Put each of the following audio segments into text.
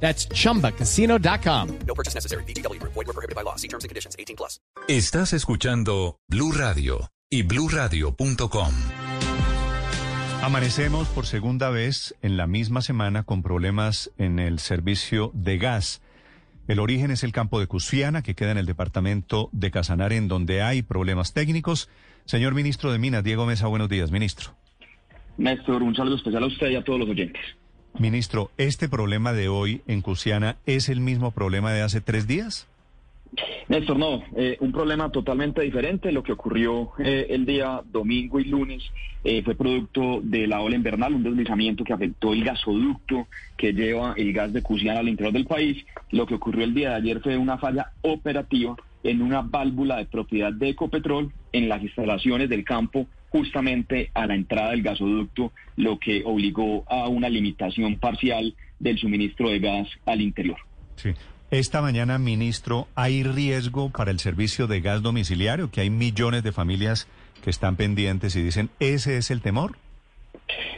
That's chumbacasino.com. No purchase necessary. BGW. Void were prohibited by law. See terms and conditions. 18 plus. Estás escuchando Blue Radio y bluradio.com. Amanecemos por segunda vez en la misma semana con problemas en el servicio de gas. El origen es el campo de Cusiana, que queda en el departamento de Casanare, en donde hay problemas técnicos. Señor ministro de Minas, Diego Mesa, buenos días, ministro. Néstor, un saludo especial a usted y a todos los oyentes. Ministro, ¿este problema de hoy en Cusiana es el mismo problema de hace tres días? Néstor, no, eh, un problema totalmente diferente. Lo que ocurrió eh, el día domingo y lunes eh, fue producto de la ola invernal, un deslizamiento que afectó el gasoducto que lleva el gas de Cusiana al interior del país. Lo que ocurrió el día de ayer fue una falla operativa en una válvula de propiedad de Ecopetrol en las instalaciones del campo justamente a la entrada del gasoducto, lo que obligó a una limitación parcial del suministro de gas al interior. Sí. Esta mañana, ministro, ¿hay riesgo para el servicio de gas domiciliario? Que hay millones de familias que están pendientes y dicen, ¿ese es el temor?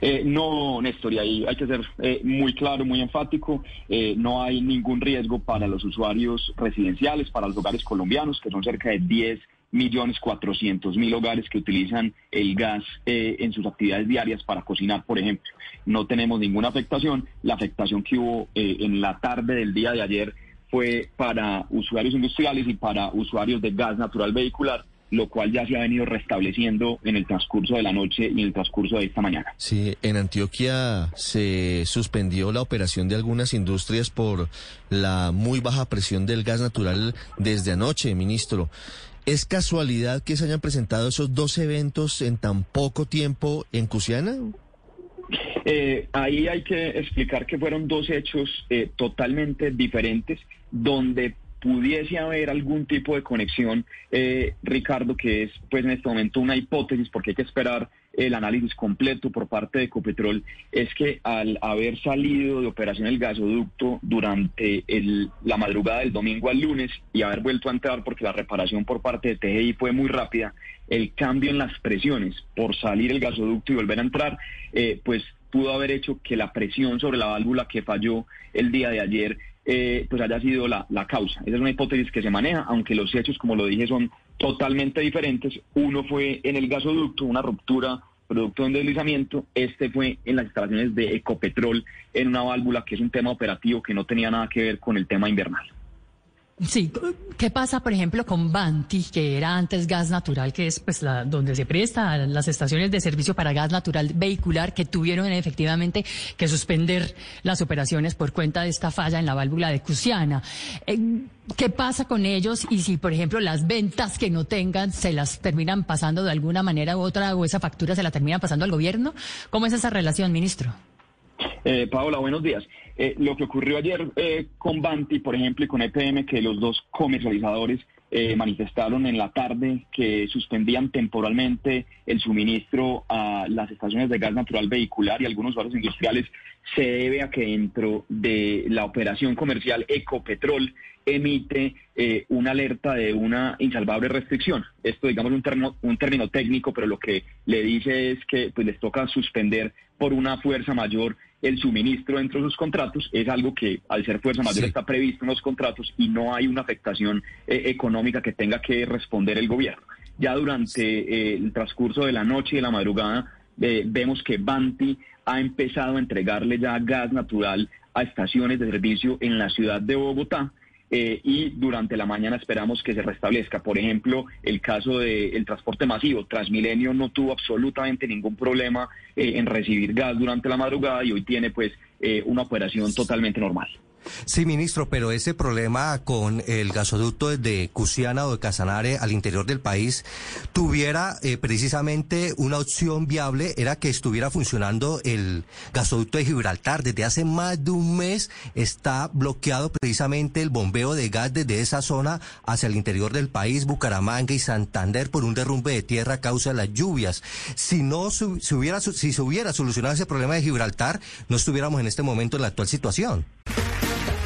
Eh, no, Néstor, y ahí hay que ser eh, muy claro, muy enfático. Eh, no hay ningún riesgo para los usuarios residenciales, para los hogares colombianos, que son cerca de 10 millones cuatrocientos mil hogares que utilizan el gas eh, en sus actividades diarias para cocinar, por ejemplo. No tenemos ninguna afectación. La afectación que hubo eh, en la tarde del día de ayer fue para usuarios industriales y para usuarios de gas natural vehicular lo cual ya se ha venido restableciendo en el transcurso de la noche y en el transcurso de esta mañana. Sí, en Antioquia se suspendió la operación de algunas industrias por la muy baja presión del gas natural desde anoche, ministro. ¿Es casualidad que se hayan presentado esos dos eventos en tan poco tiempo en Cusiana? Eh, ahí hay que explicar que fueron dos hechos eh, totalmente diferentes, donde pudiese haber algún tipo de conexión, eh, Ricardo, que es pues en este momento una hipótesis, porque hay que esperar el análisis completo por parte de Ecopetrol, es que al haber salido de operación el gasoducto durante el, la madrugada del domingo al lunes y haber vuelto a entrar porque la reparación por parte de TGI fue muy rápida, el cambio en las presiones por salir el gasoducto y volver a entrar, eh, pues pudo haber hecho que la presión sobre la válvula que falló el día de ayer eh, pues haya sido la, la, causa. Esa es una hipótesis que se maneja, aunque los hechos, como lo dije, son totalmente diferentes. Uno fue en el gasoducto, una ruptura producto de un deslizamiento. Este fue en las instalaciones de Ecopetrol, en una válvula que es un tema operativo que no tenía nada que ver con el tema invernal. Sí, ¿qué pasa, por ejemplo, con Banti, que era antes gas natural, que es pues la, donde se presta las estaciones de servicio para gas natural vehicular que tuvieron efectivamente que suspender las operaciones por cuenta de esta falla en la válvula de Cusiana? Eh, ¿Qué pasa con ellos y si, por ejemplo, las ventas que no tengan se las terminan pasando de alguna manera u otra o esa factura se la terminan pasando al gobierno? ¿Cómo es esa relación, ministro? Eh, Paola, buenos días. Eh, lo que ocurrió ayer eh, con Banti, por ejemplo, y con EPM, que los dos comercializadores eh, manifestaron en la tarde que suspendían temporalmente el suministro a las estaciones de gas natural vehicular y algunos usuarios industriales, se debe a que dentro de la operación comercial Ecopetrol emite eh, una alerta de una insalvable restricción. Esto, digamos, un término, un término técnico, pero lo que le dice es que pues, les toca suspender por una fuerza mayor el suministro dentro de sus contratos. Es algo que, al ser fuerza mayor, está previsto en los contratos y no hay una afectación eh, económica que tenga que responder el gobierno. Ya durante eh, el transcurso de la noche y de la madrugada, vemos que Banti ha empezado a entregarle ya gas natural a estaciones de servicio en la ciudad de Bogotá. Eh, y durante la mañana esperamos que se restablezca. Por ejemplo, el caso del transporte masivo. Transmilenio no tuvo absolutamente ningún problema eh, en recibir gas durante la madrugada y hoy tiene pues eh, una operación totalmente normal. Sí, ministro, pero ese problema con el gasoducto de Cusiana o de Casanare al interior del país tuviera eh, precisamente una opción viable, era que estuviera funcionando el gasoducto de Gibraltar. Desde hace más de un mes está bloqueado precisamente el bombeo de gas desde esa zona hacia el interior del país, Bucaramanga y Santander, por un derrumbe de tierra a causa de las lluvias. Si no se hubiera, si se hubiera solucionado ese problema de Gibraltar, no estuviéramos en este momento en la actual situación.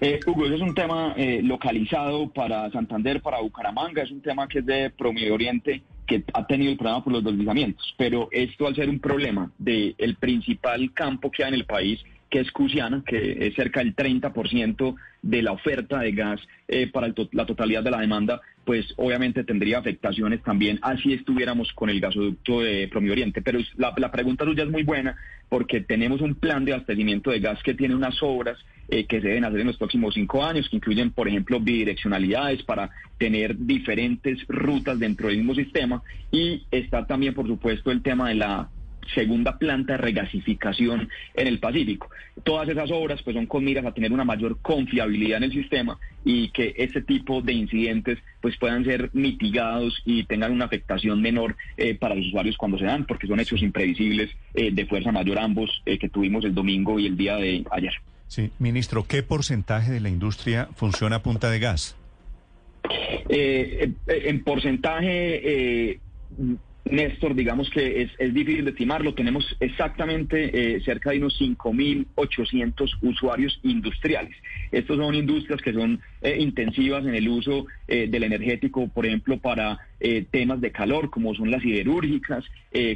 Eh, Hugo, ese es un tema eh, localizado para Santander, para Bucaramanga, es un tema que es de Promedio Oriente, que ha tenido el problema por los deslizamientos, pero esto al ser un problema del el principal campo que hay en el país, que es Cusiana, que es cerca del 30% de la oferta de gas eh, para la totalidad de la demanda, pues obviamente tendría afectaciones también así estuviéramos con el gasoducto de Promedio Oriente. Pero la, la pregunta suya es muy buena porque tenemos un plan de abastecimiento de gas que tiene unas obras eh, que se deben hacer en los próximos cinco años, que incluyen, por ejemplo, bidireccionalidades para tener diferentes rutas dentro del mismo sistema. Y está también, por supuesto, el tema de la segunda planta de regasificación en el Pacífico. Todas esas obras pues son con miras a tener una mayor confiabilidad en el sistema y que este tipo de incidentes pues puedan ser mitigados y tengan una afectación menor eh, para los usuarios cuando se dan, porque son hechos imprevisibles eh, de fuerza mayor ambos eh, que tuvimos el domingo y el día de ayer. Sí, ministro, ¿qué porcentaje de la industria funciona a punta de gas? en porcentaje Néstor, digamos que es, es, difícil de estimarlo. Tenemos exactamente eh, cerca de unos 5.800 usuarios industriales. Estos son industrias que son eh, intensivas en el uso eh, del energético, por ejemplo, para temas de calor, como son las siderúrgicas,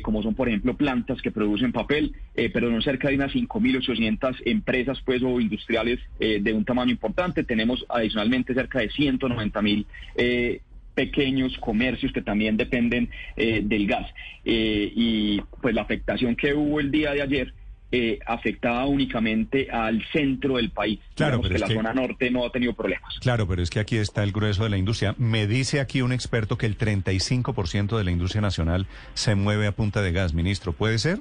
como son, por ejemplo, plantas que producen papel, pero son cerca de unas 5.800 empresas pues, o industriales de un tamaño importante. Tenemos adicionalmente cerca de 190.000 pequeños comercios que también dependen eh, del gas. Eh, y pues la afectación que hubo el día de ayer eh, afectaba únicamente al centro del país. Claro, pero que la zona norte no ha tenido problemas. Claro, pero es que aquí está el grueso de la industria. Me dice aquí un experto que el 35% de la industria nacional se mueve a punta de gas, ministro. ¿Puede ser?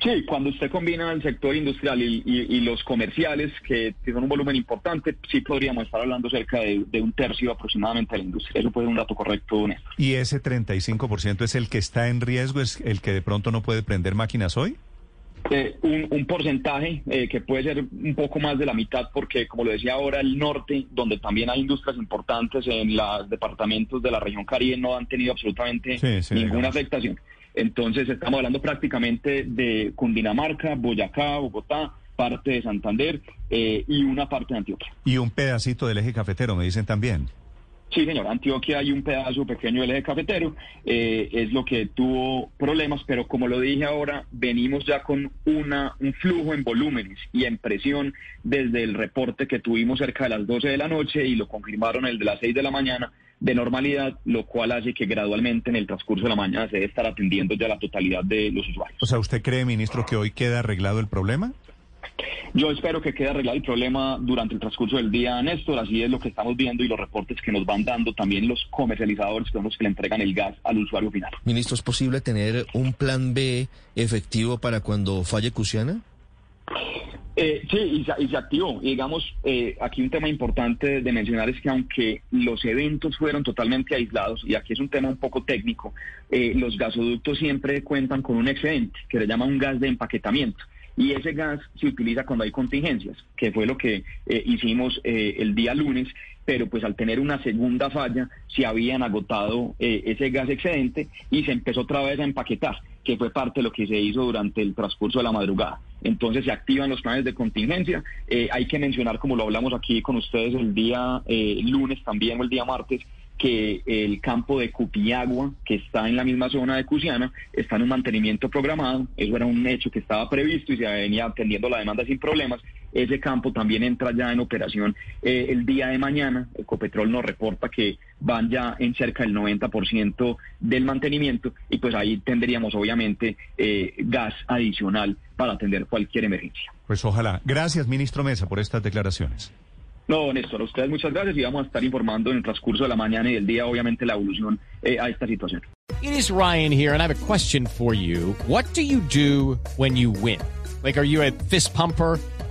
Sí, cuando usted combina el sector industrial y, los comerciales, que, son un volumen importante, sí podríamos estar hablando cerca de, un tercio aproximadamente de la industria. Eso puede ser un dato correcto, Néstor. ¿Y ese 35% es el que está en riesgo, es el que de pronto no puede prender máquinas hoy? Eh, un, porcentaje eh, que puede ser un poco más de la mitad, porque como lo decía ahora, el norte, donde también hay industrias importantes en los departamentos de la región Caribe, no han tenido absolutamente ninguna afectación. Entonces estamos hablando prácticamente de Cundinamarca, Boyacá, Bogotá, parte de Santander eh, y una parte de Antioquia. Y un pedacito del eje cafetero, me dicen también. Sí, señor. Antioquia hay un pedazo pequeño del eje cafetero, eh, es lo que tuvo problemas, pero como lo dije ahora, venimos ya con una, un flujo en volúmenes y en presión desde el reporte que tuvimos cerca de las 12 de la noche y lo confirmaron el de las 6 de la mañana de normalidad, lo cual hace que gradualmente en el transcurso de la mañana se debe estar atendiendo ya la totalidad de los usuarios. O sea, ¿usted cree, ministro, que hoy queda arreglado el problema? Yo espero que quede arreglado el problema durante el transcurso del día, Néstor. Así es lo que estamos viendo y los reportes que nos van dando también los comercializadores, que son los que le entregan el gas al usuario final. Ministro, ¿es posible tener un plan B efectivo para cuando falle Cusiana? Eh, sí, y se, activó. digamos, eh, aquí un tema importante de mencionar es que aunque los eventos fueron totalmente aislados, y aquí es un tema un poco técnico, eh, los gasoductos siempre cuentan con un excedente que se llama un gas de empaquetamiento. Y ese gas se utiliza cuando hay contingencias, que fue lo que hicimos el día lunes, pero pues al tener una segunda falla se habían agotado ese gas excedente y se empezó otra vez a empaquetar que fue parte de lo que se hizo durante el transcurso de la madrugada. Entonces se activan los planes de contingencia. Eh, hay que mencionar, como lo hablamos aquí con ustedes el día eh, lunes también o el día martes, que el campo de Cupiagua, que está en la misma zona de Cusiana, está en un mantenimiento programado. Eso era un hecho que estaba previsto y se venía atendiendo la demanda sin problemas. Ese campo también entra ya en operación eh, el día de mañana. Ecopetrol nos reporta que van ya en cerca del 90% del mantenimiento y pues ahí tendríamos obviamente eh, gas adicional para atender cualquier emergencia. Pues ojalá. Gracias, ministro Mesa, por estas declaraciones. No, Néstor, a ustedes muchas gracias y vamos a estar informando en el transcurso de la mañana y del día, obviamente, la evolución eh, a esta situación. It is Ryan here, and I have a question for you. What do you do when you win? Like, are you a fist pumper?